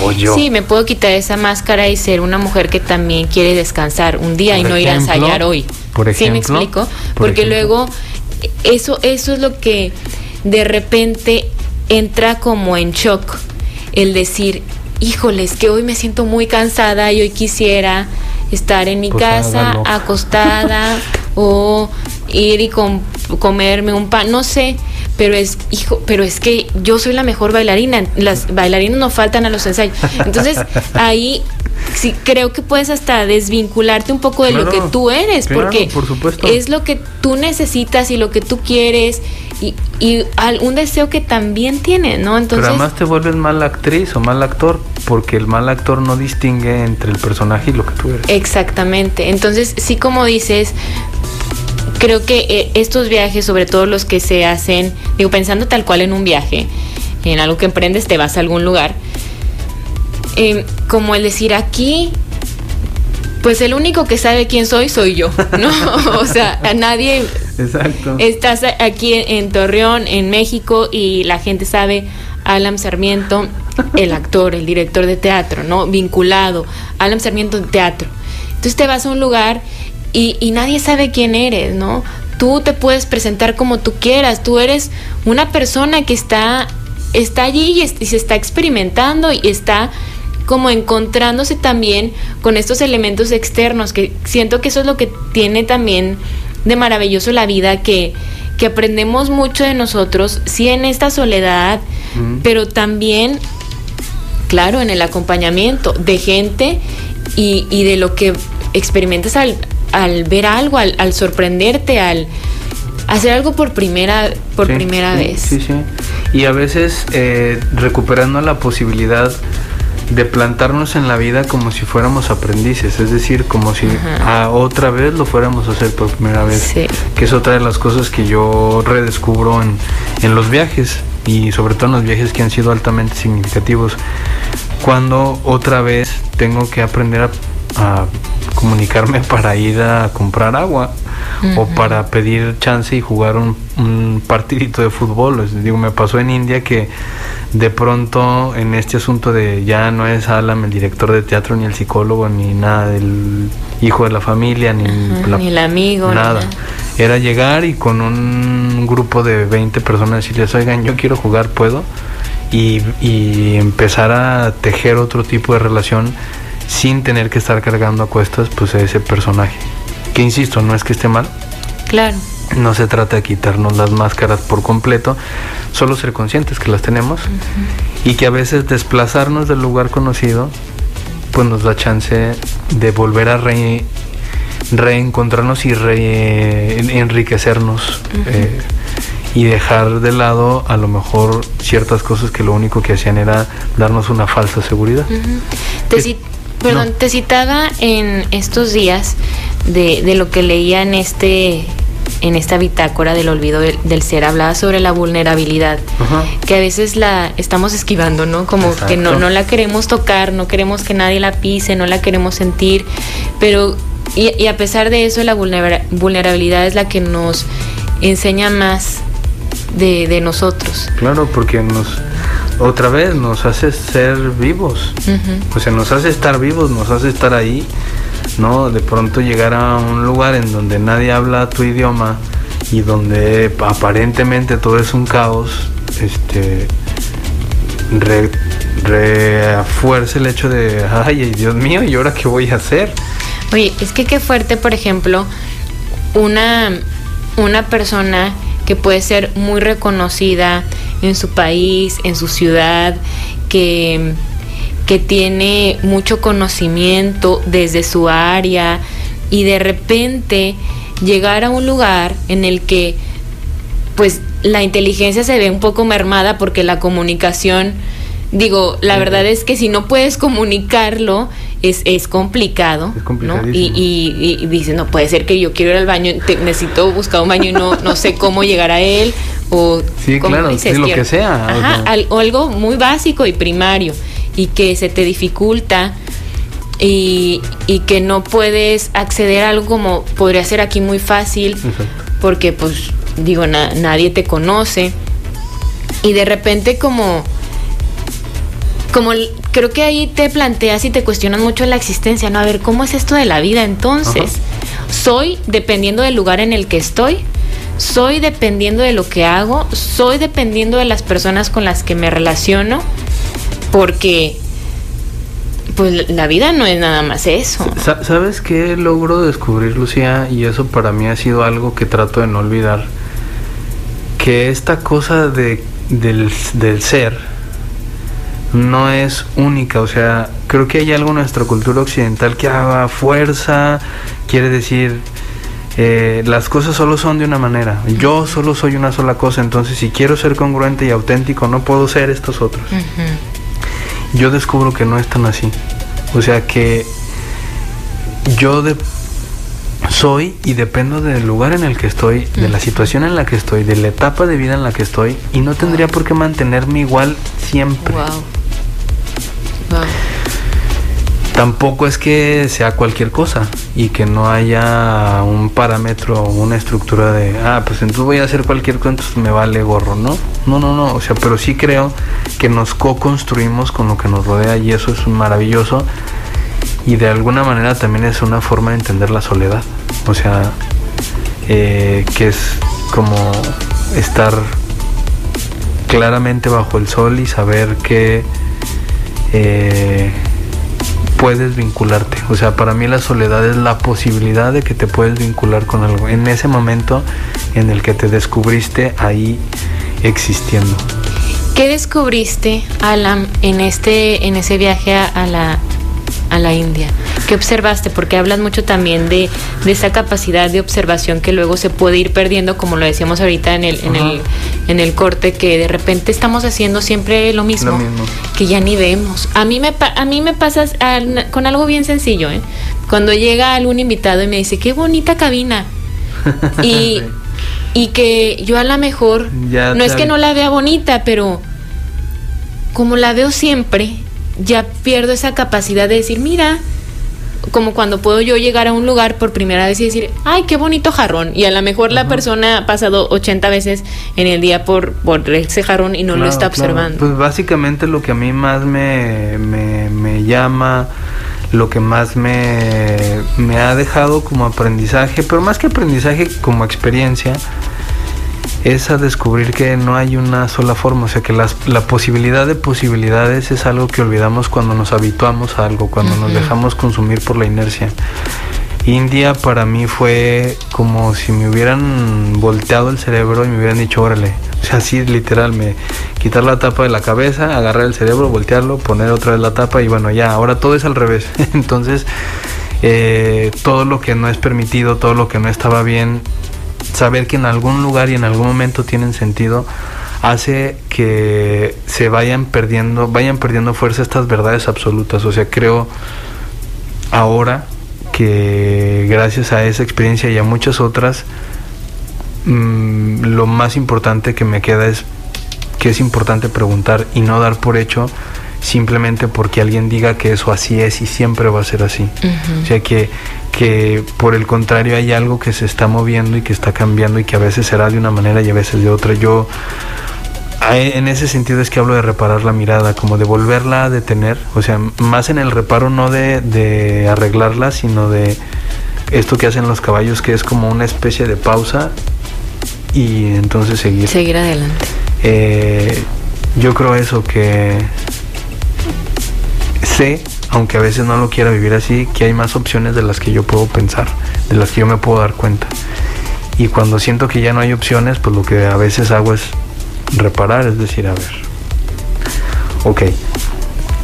E: Pues yo.
A: Sí, me puedo quitar esa máscara y ser una mujer que también quiere descansar un día y no ir a ensayar hoy.
E: Por ejemplo.
A: ¿Sí me explico? Porque luego eso, eso es lo que de repente entra como en shock el decir, híjoles, que hoy me siento muy cansada y hoy quisiera estar en mi pues casa acostada o ir y comerme un pan, no sé, pero es hijo, pero es que yo soy la mejor bailarina, las bailarinas no faltan a los ensayos. Entonces, ahí sí creo que puedes hasta desvincularte un poco de lo que tú eres, porque es lo que tú necesitas y lo que tú quieres y, y un deseo que también tienes, ¿no?
E: Entonces, Pero además te vuelves mala actriz o mal actor, porque el mal actor no distingue entre el personaje y lo que tú eres.
A: Exactamente. Entonces, sí como dices, creo que eh, estos viajes, sobre todo los que se hacen, digo, pensando tal cual en un viaje, en algo que emprendes, te vas a algún lugar, eh, como el decir aquí, pues el único que sabe quién soy soy yo, ¿no? o sea, a nadie...
E: Exacto.
A: Estás aquí en Torreón, en México, y la gente sabe Alan Sarmiento, el actor, el director de teatro, ¿no? Vinculado, Alan Sarmiento de teatro. Entonces te vas a un lugar y, y nadie sabe quién eres, ¿no? Tú te puedes presentar como tú quieras, tú eres una persona que está, está allí y se está experimentando y está como encontrándose también con estos elementos externos, que siento que eso es lo que tiene también de maravilloso la vida, que, que aprendemos mucho de nosotros, sí en esta soledad, pero también, claro, en el acompañamiento de gente y, y de lo que experimentas al, al ver algo, al, sorprenderte, al hacer algo por primera, por primera vez.
E: Sí, sí. Y a veces eh, recuperando la posibilidad de plantarnos en la vida como si fuéramos aprendices, es decir, como si a otra vez lo fuéramos a hacer por primera vez, que es otra de las cosas que yo redescubro en, en los viajes y sobre todo en los viajes que han sido altamente significativos, cuando otra vez tengo que aprender a, a comunicarme para ir a comprar agua o para pedir chance y jugar un, un partidito de fútbol. Les digo, me pasó en India que de pronto en este asunto de ya no es Alam el director de teatro, ni el psicólogo, ni nada del hijo de la familia, ni,
A: ni el amigo,
E: nada. Era llegar y con un grupo de 20 personas decirles, oigan, yo quiero jugar, ¿puedo? Y, y empezar a tejer otro tipo de relación sin tener que estar cargando a cuestas pues a ese personaje. Que insisto, no es que esté mal.
A: Claro.
E: No se trata de quitarnos las máscaras por completo, solo ser conscientes que las tenemos y que a veces desplazarnos del lugar conocido pues nos da chance de volver a re, reencontrarnos y re, enriquecernos eh, y dejar de lado a lo mejor ciertas cosas que lo único que hacían era darnos una falsa seguridad.
A: Te, perdón, te citaba en estos días de, de lo que leía en este en esta bitácora del olvido del, del ser hablaba sobre la vulnerabilidad
E: Ajá.
A: que a veces la estamos esquivando no como que no no la queremos tocar no queremos que nadie la pise no la queremos sentir pero y, y a pesar de eso la vulnera- vulnerabilidad es la que nos enseña más de, de nosotros.
E: Claro, porque nos otra vez nos hace ser vivos. O sea, nos hace estar vivos, nos hace estar ahí, ¿no? De pronto llegar a un lugar en donde nadie habla tu idioma y donde aparentemente todo es un caos, este re- refuerza el hecho de, ay, Dios mío, ¿y ahora qué voy a hacer?
A: Oye, es que qué fuerte, por ejemplo, una, una persona que puede ser muy reconocida en su país, en su ciudad, que, que tiene mucho conocimiento desde su área y de repente llegar a un lugar en el que pues la inteligencia se ve un poco mermada porque la comunicación, digo, la verdad es que si no puedes comunicarlo es, es complicado,
E: Es.
A: Y, y, y dices, no puede ser que yo quiero ir al baño, te- necesito buscar un baño y no, no sé cómo llegar a él, o
E: Sí,
A: ¿cómo
E: claro, sí, lo que sea, o
A: Ajá,
E: sea.
A: al- o algo muy básico y primario, y que se te dificulta y, y que no puedes acceder a algo como podría ser aquí muy fácil porque pues digo na- nadie te conoce y de repente como como creo que ahí te planteas y te cuestionas mucho la existencia no a ver cómo es esto de la vida entonces soy dependiendo del lugar en el que estoy soy dependiendo de lo que hago soy dependiendo de las personas con las que me relaciono porque pues la vida no es nada más eso
E: Sa- ¿Sabes qué logro descubrir, Lucía? Y eso para mí ha sido algo que trato de no olvidar. Que esta cosa de, del, del ser no es única. O sea, creo que hay algo en nuestra cultura occidental que haga fuerza, quiere decir, eh, las cosas solo son de una manera. Yo solo soy una sola cosa. Entonces, si quiero ser congruente y auténtico, no puedo ser estos otros yo descubro que no es tan así. O sea que yo de- soy y dependo del lugar en el que estoy, de la situación en la que estoy, de la etapa de vida en la que estoy y no tendría por qué mantenerme igual siempre.
A: wow wow
E: Tampoco es que sea cualquier cosa y que no haya un parámetro o una estructura de, ah, pues entonces voy a hacer cualquier cosa, entonces me vale gorro, ¿no? No, no, no, o sea, pero sí creo que nos co-construimos con lo que nos rodea y eso es maravilloso y de alguna manera también es una forma de entender la soledad, o sea, eh, que es como estar claramente bajo el sol y saber que... eh, puedes vincularte. O sea, para mí la soledad es la posibilidad de que te puedes vincular con algo. En ese momento en el que te descubriste ahí existiendo.
A: ¿Qué descubriste, Alan, en este, en ese viaje a, la a la India? ¿Qué observaste? Porque hablas mucho también de, de esa capacidad de observación que luego se puede ir perdiendo, como lo decíamos ahorita en el, en el, en el corte, que de repente estamos haciendo siempre lo mismo,
E: Lo mismo.
A: que ya ni vemos. A mí me, a mí me pasa con algo bien sencillo, ¿eh? Cuando llega algún invitado y me dice, qué bonita cabina. Y,
E: Sí.
A: y que yo a lo mejor,
E: Ya
A: no es que no la vea bonita, pero como la veo siempre, ya pierdo esa capacidad de decir, mira, como cuando puedo yo llegar a un lugar por primera vez y decir, ay, qué bonito jarrón. Y a lo mejor la persona ha pasado 80 veces en el día por, por ese jarrón y no lo está observando.
E: Pues básicamente lo que a mí más me, me, me llama lo que más me, me, ha dejado como aprendizaje, pero más que aprendizaje como experiencia, es a descubrir que no hay una sola forma, o sea que las, la posibilidad de posibilidades es algo que olvidamos cuando nos habituamos a algo, cuando nos dejamos consumir por la inercia. India para mí fue como si me hubieran volteado el cerebro y me hubieran dicho, órale, o sea, así literal, me quitar la tapa de la cabeza, agarrar el cerebro, voltearlo, poner otra vez la tapa y bueno, ya, ahora todo es al revés. Entonces, eh, todo lo que no es permitido, todo lo que no estaba bien, saber que en algún lugar y en algún momento tienen sentido hace que se vayan perdiendo, vayan perdiendo fuerza estas verdades absolutas. O sea, creo ahora que gracias a esa experiencia y a muchas otras, mm, lo más importante que me queda es que es importante preguntar y no dar por hecho simplemente porque alguien diga que eso así es y siempre va a ser así. O sea que, que por el contrario hay algo que se está moviendo y que está cambiando y que a veces será de una manera y a veces de otra. Yo en ese sentido es que hablo de reparar la mirada, como de volverla a detener, o sea, más en el reparo no de, de arreglarla, sino de esto que hacen los caballos, que es como una especie de pausa y entonces seguir.
A: Seguir adelante.
E: Eh, yo creo eso, que sé, aunque a veces no lo quiera vivir así, que hay más opciones de las que yo puedo pensar, de las que yo me puedo dar cuenta. Y cuando siento que ya no hay opciones, pues lo que a veces hago es reparar, es decir, a ver, ok.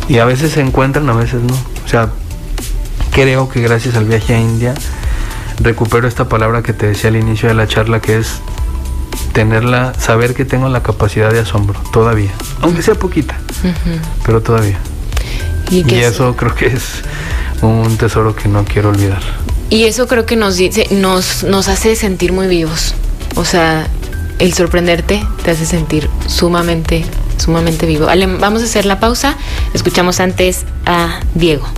E: Y a veces se encuentran, a veces no. O sea, creo que gracias al viaje a India recupero esta palabra que te decía al inicio de la charla, que es tenerla, saber que tengo la capacidad de asombro, todavía, aunque sea poquita, pero todavía. Y, eso creo que es un tesoro que no quiero olvidar.
A: Y eso creo que nos dice, nos, nos hace sentir muy vivos. O sea, el sorprenderte te hace sentir sumamente, sumamente vivo. vamos a hacer la pausa. Escuchamos antes a Diego.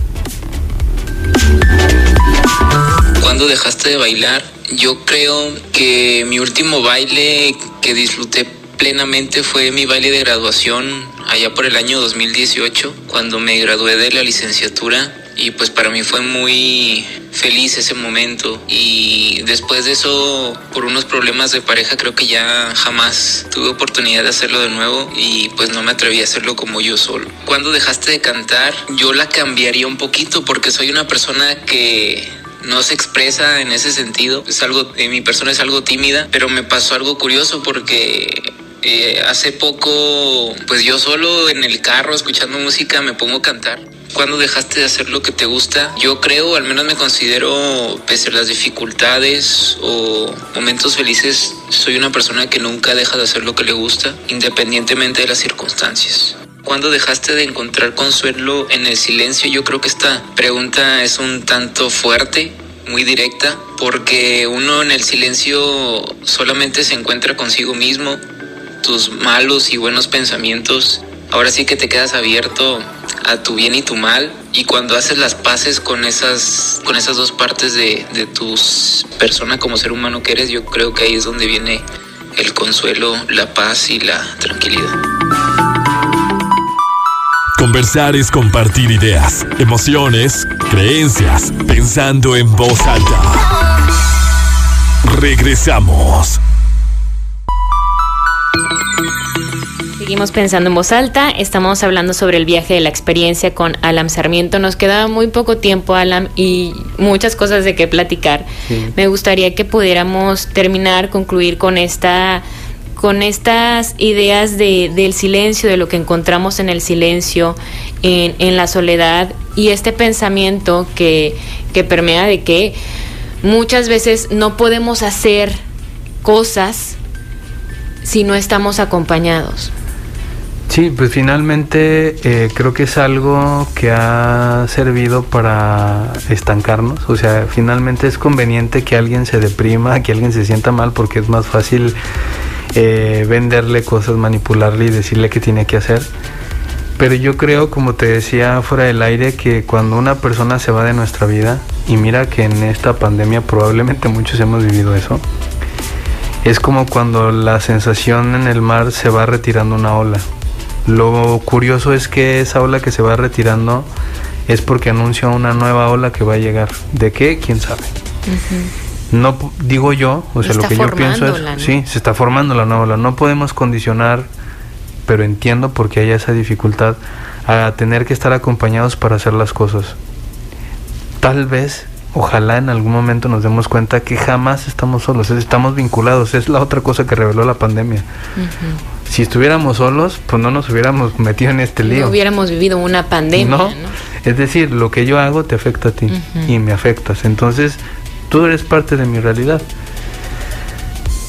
H: ¿Cuándo dejaste de bailar? Yo creo que mi último baile que disfruté plenamente fue mi baile de graduación allá por el año 2018, cuando me gradué de la licenciatura y pues para mí fue muy feliz ese momento y después de eso por unos problemas de pareja creo que ya jamás tuve oportunidad de hacerlo de nuevo y pues no me atreví a hacerlo como yo solo. Cuando dejaste de cantar yo la cambiaría un poquito porque soy una persona que no se expresa en ese sentido. Es algo, eh, mi persona es algo tímida, pero me pasó algo curioso porque eh, hace poco, pues yo solo en el carro escuchando música me pongo a cantar. Cuando dejaste de hacer lo que te gusta, yo creo, al menos me considero, pese a las dificultades o momentos felices, soy una persona que nunca deja de hacer lo que le gusta, independientemente de las circunstancias. ¿Cuándo dejaste de encontrar consuelo en el silencio? Yo creo que esta pregunta es un tanto fuerte, muy directa, porque uno en el silencio solamente se encuentra consigo mismo, tus malos y buenos pensamientos, ahora sí que te quedas abierto a tu bien y tu mal y cuando haces las paces con esas con esas dos partes de, de tu persona como ser humano que eres yo creo que ahí es donde viene el consuelo la paz y la tranquilidad
B: Conversar es compartir ideas, emociones, creencias, pensando en voz alta. Regresamos.
A: Seguimos pensando en voz alta, estamos hablando sobre el viaje de la experiencia con Alam Sarmiento. Nos quedaba muy poco tiempo, Alam, y muchas cosas de qué platicar. Me gustaría que pudiéramos terminar, concluir con esta con estas ideas de, del silencio, de lo que encontramos en el silencio, en, en la soledad, y este pensamiento que, que permea de que muchas veces no podemos hacer cosas si no estamos acompañados.
E: Sí, pues finalmente eh, creo que es algo que ha servido para estancarnos. O sea, finalmente es conveniente que alguien se deprima, que alguien se sienta mal, porque es más fácil eh, venderle cosas, manipularle y decirle qué tiene que hacer. Pero yo creo, como te decía fuera del aire, que cuando una persona se va de nuestra vida, y mira que en esta pandemia probablemente muchos hemos vivido eso, es como cuando la sensación en el mar se va retirando una ola. Lo curioso es que esa ola que se va retirando es porque anuncia una nueva ola que va a llegar. ¿De qué? ¿Quién sabe? No digo yo, o sea, lo que yo pienso es, sí, se está formando la nueva ola. No podemos condicionar, pero entiendo por qué hay esa dificultad a tener que estar acompañados para hacer las cosas. Tal vez, ojalá en algún momento nos demos cuenta que jamás estamos solos, estamos vinculados. Es la otra cosa que reveló la pandemia. Si estuviéramos solos, pues no nos hubiéramos metido en este lío.
A: No hubiéramos vivido una pandemia. ¿no?
E: Es decir, lo que yo hago te afecta a ti y me afectas. Entonces, tú eres parte de mi realidad.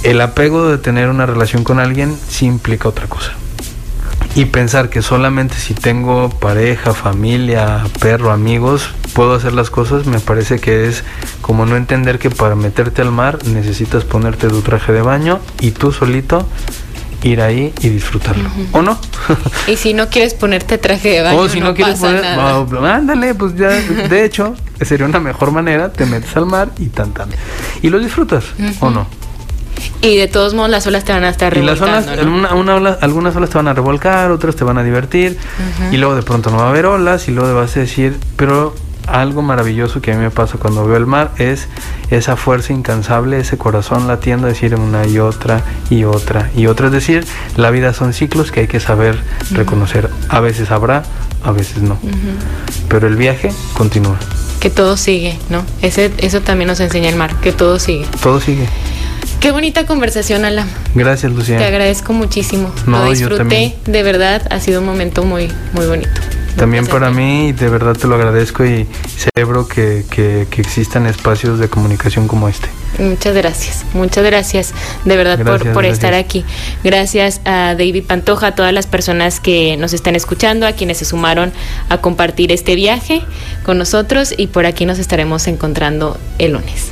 E: El apego de tener una relación con alguien sí implica otra cosa. Y pensar que solamente si tengo pareja, familia, perro, amigos, puedo hacer las cosas, me parece que es como no entender que para meterte al mar necesitas ponerte tu traje de baño y tú solito ir ahí y disfrutarlo. ¿O no?
A: y si no quieres ponerte traje de baño, o si no, quieres poner,
E: ándale, pues ya, de hecho, sería una mejor manera, te metes al mar y tan tan. Y lo disfrutas, ¿o no?
A: Y de todos modos las olas te van a estar revolcando. Y las olas,
E: una, una ola, algunas olas te van a revolcar, otras te van a divertir, y luego de pronto no va a haber olas, y luego vas a decir, pero algo maravilloso que a mí me pasa cuando veo el mar es esa fuerza incansable, ese corazón latiendo, decir una y otra y otra y otra. Es decir, la vida son ciclos que hay que saber reconocer. A veces habrá, a veces no. Pero el viaje continúa.
A: Que todo sigue, ¿no? Ese, eso también nos enseña el mar, que todo sigue.
E: Todo sigue.
A: Qué bonita conversación, Alan.
E: Gracias, Lucía.
A: Te agradezco muchísimo. Lo disfruté, de verdad, ha sido un momento muy, muy bonito.
E: También para mí, de verdad te lo agradezco y celebro que, que, existan espacios de comunicación como este.
A: Muchas gracias, muchas gracias de verdad por, por estar aquí. Gracias a David Pantoja, a todas las personas que nos están escuchando, a quienes se sumaron a compartir este viaje con nosotros y por aquí nos estaremos encontrando el lunes.